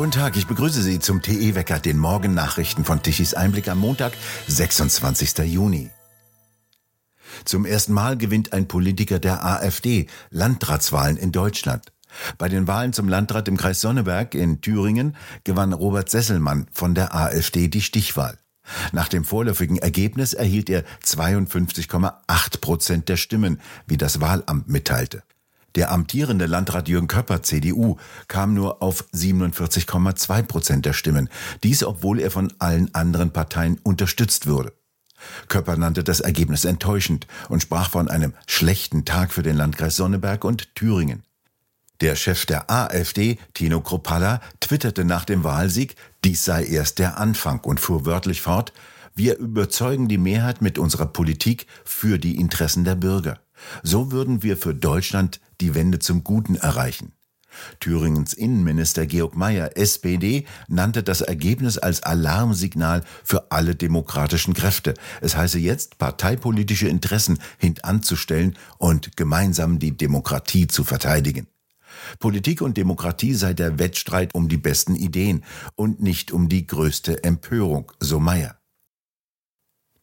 Guten Tag, ich begrüße Sie zum TE-Wecker, den Morgennachrichten von Tichys Einblick am Montag, 26. Juni. Zum ersten Mal gewinnt ein Politiker der AfD Landratswahlen in Deutschland. Bei den Wahlen zum Landrat im Kreis Sonneberg in Thüringen gewann Robert Sesselmann von der AfD die Stichwahl. Nach dem vorläufigen Ergebnis erhielt er 52,8 Prozent der Stimmen, wie das Wahlamt mitteilte. Der amtierende Landrat Jürgen Köpper, CDU, kam nur auf 47,2 Prozent der Stimmen. Dies, obwohl er von allen anderen Parteien unterstützt wurde. Köpper nannte das Ergebnis enttäuschend und sprach von einem schlechten Tag für den Landkreis Sonneberg und Thüringen. Der Chef der AfD, Tino Kropalla, twitterte nach dem Wahlsieg, dies sei erst der Anfang und fuhr wörtlich fort, wir überzeugen die Mehrheit mit unserer Politik für die Interessen der Bürger. So würden wir für Deutschland die Wende zum Guten erreichen. Thüringens Innenminister Georg Mayer, SPD, nannte das Ergebnis als Alarmsignal für alle demokratischen Kräfte. Es heiße jetzt, parteipolitische Interessen hintanzustellen und gemeinsam die Demokratie zu verteidigen. Politik und Demokratie sei der Wettstreit um die besten Ideen und nicht um die größte Empörung, so Mayer.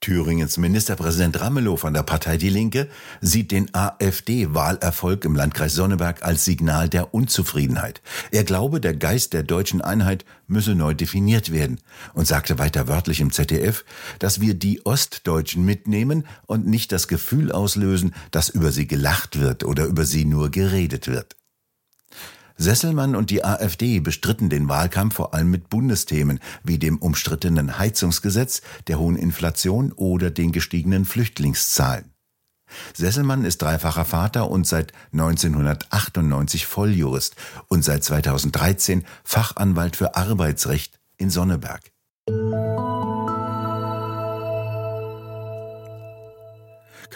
Thüringens Ministerpräsident Ramelow von der Partei Die Linke sieht den AfD-Wahlerfolg im Landkreis Sonneberg als Signal der Unzufriedenheit. Er glaube, der Geist der deutschen Einheit müsse neu definiert werden und sagte weiter wörtlich im ZDF, dass wir die Ostdeutschen mitnehmen und nicht das Gefühl auslösen, dass über sie gelacht wird oder über sie nur geredet wird. Sesselmann und die AfD bestritten den Wahlkampf vor allem mit Bundesthemen wie dem umstrittenen Heizungsgesetz, der hohen Inflation oder den gestiegenen Flüchtlingszahlen. Sesselmann ist dreifacher Vater und seit 1998 Volljurist und seit 2013 Fachanwalt für Arbeitsrecht in Sonneberg.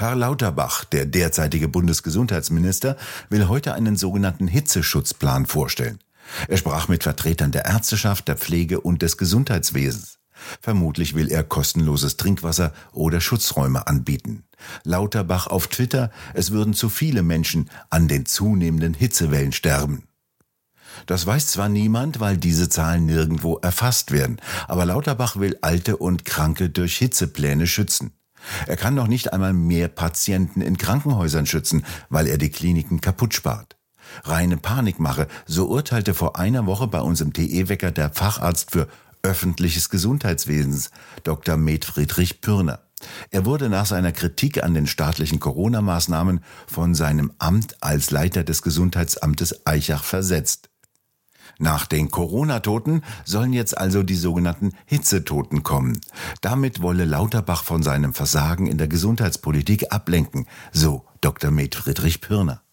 Karl Lauterbach, der derzeitige Bundesgesundheitsminister, will heute einen sogenannten Hitzeschutzplan vorstellen. Er sprach mit Vertretern der Ärzteschaft, der Pflege und des Gesundheitswesens. Vermutlich will er kostenloses Trinkwasser oder Schutzräume anbieten. Lauterbach auf Twitter, es würden zu viele Menschen an den zunehmenden Hitzewellen sterben. Das weiß zwar niemand, weil diese Zahlen nirgendwo erfasst werden, aber Lauterbach will Alte und Kranke durch Hitzepläne schützen. Er kann noch nicht einmal mehr Patienten in Krankenhäusern schützen, weil er die Kliniken kaputt spart. Reine Panikmache, so urteilte vor einer Woche bei uns im TE-Wecker der Facharzt für öffentliches Gesundheitswesens, Dr. Med Friedrich Pürner. Er wurde nach seiner Kritik an den staatlichen Corona-Maßnahmen von seinem Amt als Leiter des Gesundheitsamtes Eichach versetzt. Nach den Corona-Toten sollen jetzt also die sogenannten Hitzetoten kommen. Damit wolle Lauterbach von seinem Versagen in der Gesundheitspolitik ablenken, so Dr. Med Friedrich Pirner.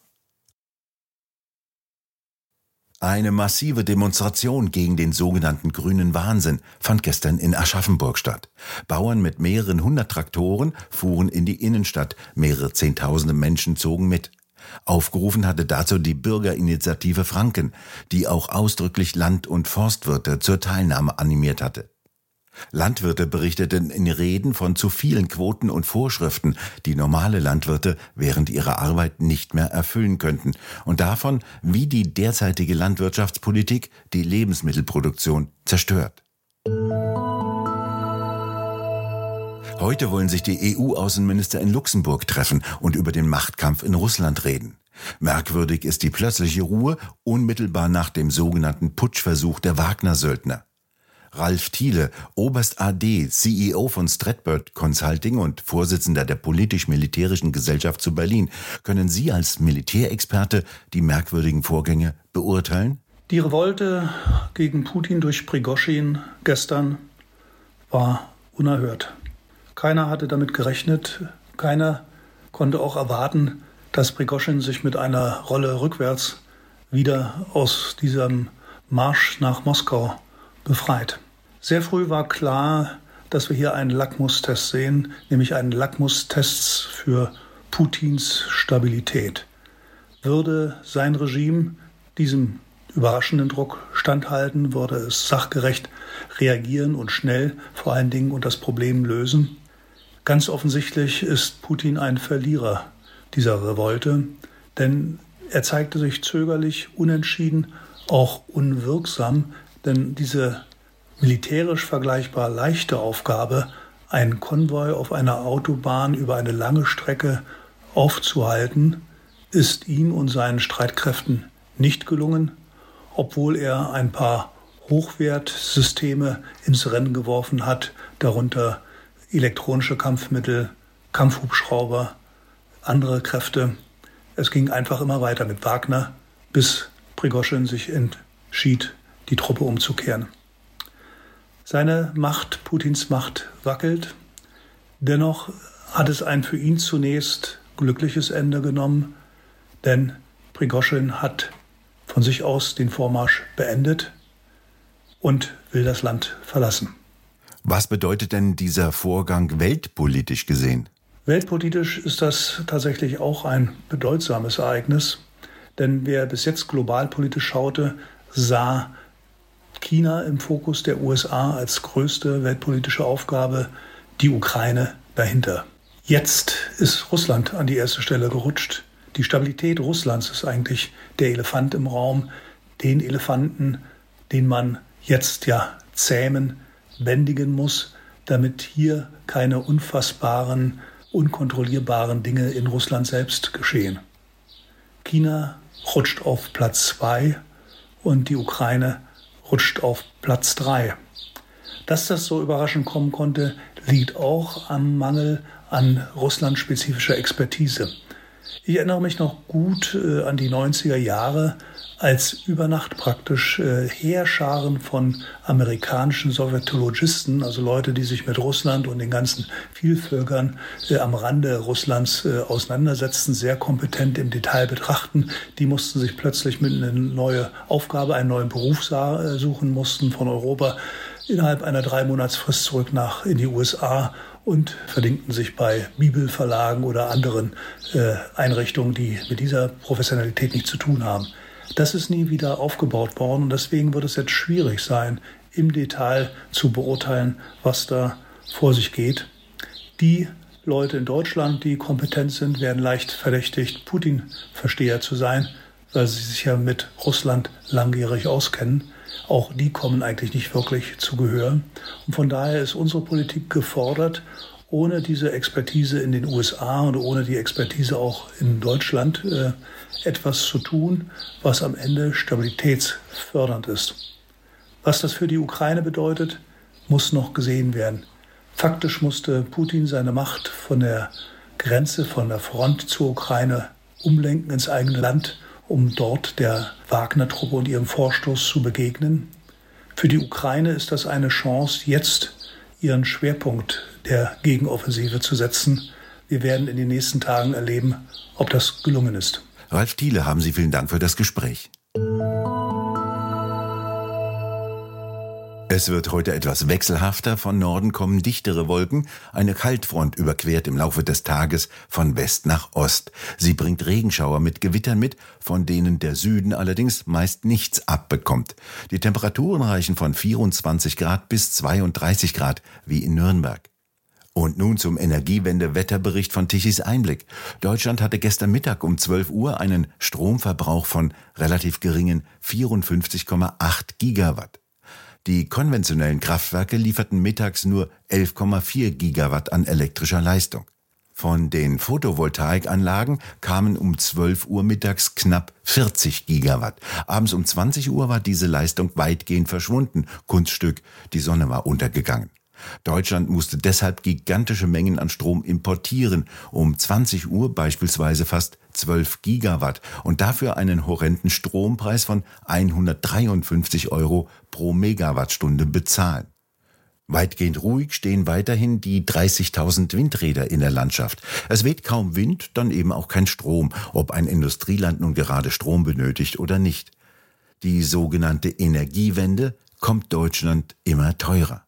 Eine massive Demonstration gegen den sogenannten grünen Wahnsinn fand gestern in Aschaffenburg statt. Bauern mit mehreren hundert Traktoren fuhren in die Innenstadt, mehrere Zehntausende Menschen zogen mit. Aufgerufen hatte dazu die Bürgerinitiative Franken, die auch ausdrücklich Land- und Forstwirte zur Teilnahme animiert hatte. Landwirte berichteten in Reden von zu vielen Quoten und Vorschriften, die normale Landwirte während ihrer Arbeit nicht mehr erfüllen könnten, und davon, wie die derzeitige Landwirtschaftspolitik die Lebensmittelproduktion zerstört. Heute wollen sich die EU-Außenminister in Luxemburg treffen und über den Machtkampf in Russland reden. Merkwürdig ist die plötzliche Ruhe unmittelbar nach dem sogenannten Putschversuch der Wagner-Söldner. Ralf Thiele, Oberst AD, CEO von Stratbird Consulting und Vorsitzender der politisch-militärischen Gesellschaft zu Berlin. Können Sie als Militärexperte die merkwürdigen Vorgänge beurteilen? Die Revolte gegen Putin durch Prigoschin gestern war unerhört. Keiner hatte damit gerechnet. Keiner konnte auch erwarten, dass Prigoschin sich mit einer Rolle rückwärts wieder aus diesem Marsch nach Moskau befreit. Sehr früh war klar, dass wir hier einen Lackmustest sehen, nämlich einen Lackmustest für Putins Stabilität. Würde sein Regime diesem überraschenden Druck standhalten, würde es sachgerecht reagieren und schnell vor allen Dingen und das Problem lösen. Ganz offensichtlich ist Putin ein Verlierer dieser Revolte, denn er zeigte sich zögerlich, unentschieden, auch unwirksam, Denn diese militärisch vergleichbar leichte Aufgabe, einen Konvoi auf einer Autobahn über eine lange Strecke aufzuhalten, ist ihm und seinen Streitkräften nicht gelungen, obwohl er ein paar Hochwertsysteme ins Rennen geworfen hat, darunter elektronische Kampfmittel, Kampfhubschrauber, andere Kräfte. Es ging einfach immer weiter mit Wagner, bis Prigoschin sich entschied, die Truppe umzukehren. Seine Macht, Putins Macht, wackelt. Dennoch hat es ein für ihn zunächst glückliches Ende genommen, denn Prigoschin hat von sich aus den Vormarsch beendet und will das Land verlassen. Was bedeutet denn dieser Vorgang weltpolitisch gesehen? Weltpolitisch ist das tatsächlich auch ein bedeutsames Ereignis, denn wer bis jetzt globalpolitisch schaute, sah China im Fokus der USA als größte weltpolitische Aufgabe, die Ukraine dahinter. Jetzt ist Russland an die erste Stelle gerutscht. Die Stabilität Russlands ist eigentlich der Elefant im Raum, den Elefanten, den man jetzt ja zähmen, bändigen muss, damit hier keine unfassbaren, unkontrollierbaren Dinge in Russland selbst geschehen. China rutscht auf Platz zwei und die Ukraine rutscht auf Platz drei. Dass das so überraschend kommen konnte, liegt auch am Mangel an russlandspezifischer Expertise. Ich erinnere mich noch gut äh, an die 90er Jahre, als über Nacht praktisch äh, Heerscharen von amerikanischen Sowjetologisten, also Leute, die sich mit Russland und den ganzen Vielvölkern äh, am Rande Russlands äh, auseinandersetzten, sehr kompetent im Detail betrachten. Die mussten sich plötzlich mit einer neuen Aufgabe, einen neuen Beruf äh, suchen, mussten von Europa innerhalb einer drei Monatsfrist zurück nach in die USA und verdingten sich bei Bibelverlagen oder anderen äh, Einrichtungen, die mit dieser Professionalität nichts zu tun haben. Das ist nie wieder aufgebaut worden und deswegen wird es jetzt schwierig sein, im Detail zu beurteilen, was da vor sich geht. Die Leute in Deutschland, die kompetent sind, werden leicht verdächtigt, Putin-Versteher zu sein, weil sie sich ja mit Russland langjährig auskennen. Auch die kommen eigentlich nicht wirklich zu Gehör. Und von daher ist unsere Politik gefordert, ohne diese Expertise in den USA und ohne die Expertise auch in Deutschland äh, etwas zu tun, was am Ende stabilitätsfördernd ist. Was das für die Ukraine bedeutet, muss noch gesehen werden. Faktisch musste Putin seine Macht von der Grenze, von der Front zur Ukraine umlenken ins eigene Land um dort der Wagner-Truppe und ihrem Vorstoß zu begegnen. Für die Ukraine ist das eine Chance, jetzt ihren Schwerpunkt der Gegenoffensive zu setzen. Wir werden in den nächsten Tagen erleben, ob das gelungen ist. Ralf Thiele, haben Sie vielen Dank für das Gespräch. Es wird heute etwas wechselhafter, von Norden kommen dichtere Wolken, eine Kaltfront überquert im Laufe des Tages von West nach Ost. Sie bringt Regenschauer mit Gewittern mit, von denen der Süden allerdings meist nichts abbekommt. Die Temperaturen reichen von 24 Grad bis 32 Grad, wie in Nürnberg. Und nun zum Energiewende-Wetterbericht von Tichys Einblick. Deutschland hatte gestern Mittag um 12 Uhr einen Stromverbrauch von relativ geringen 54,8 Gigawatt. Die konventionellen Kraftwerke lieferten mittags nur 11,4 Gigawatt an elektrischer Leistung. Von den Photovoltaikanlagen kamen um 12 Uhr mittags knapp 40 Gigawatt. Abends um 20 Uhr war diese Leistung weitgehend verschwunden. Kunststück, die Sonne war untergegangen. Deutschland musste deshalb gigantische Mengen an Strom importieren, um 20 Uhr beispielsweise fast 12 Gigawatt und dafür einen horrenden Strompreis von 153 Euro pro Megawattstunde bezahlen. Weitgehend ruhig stehen weiterhin die 30.000 Windräder in der Landschaft. Es weht kaum Wind, dann eben auch kein Strom, ob ein Industrieland nun gerade Strom benötigt oder nicht. Die sogenannte Energiewende kommt Deutschland immer teurer.